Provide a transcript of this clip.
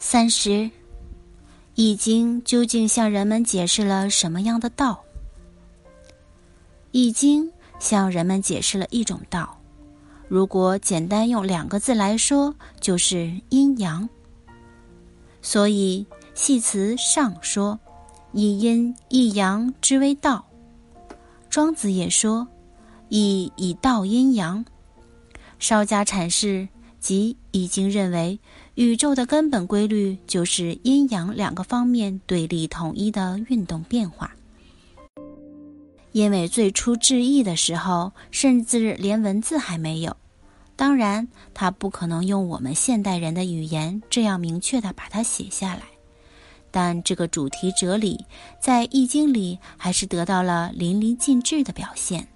三十，《易经》究竟向人们解释了什么样的道？《易经》向人们解释了一种道，如果简单用两个字来说，就是阴阳。所以系辞上说：“一阴一阳之为道。”庄子也说：“以以道阴阳。”稍加阐释，即已经认为。宇宙的根本规律就是阴阳两个方面对立统一的运动变化。因为最初制易的时候，甚至连文字还没有，当然他不可能用我们现代人的语言这样明确的把它写下来。但这个主题哲理在《易经》里还是得到了淋漓尽致的表现。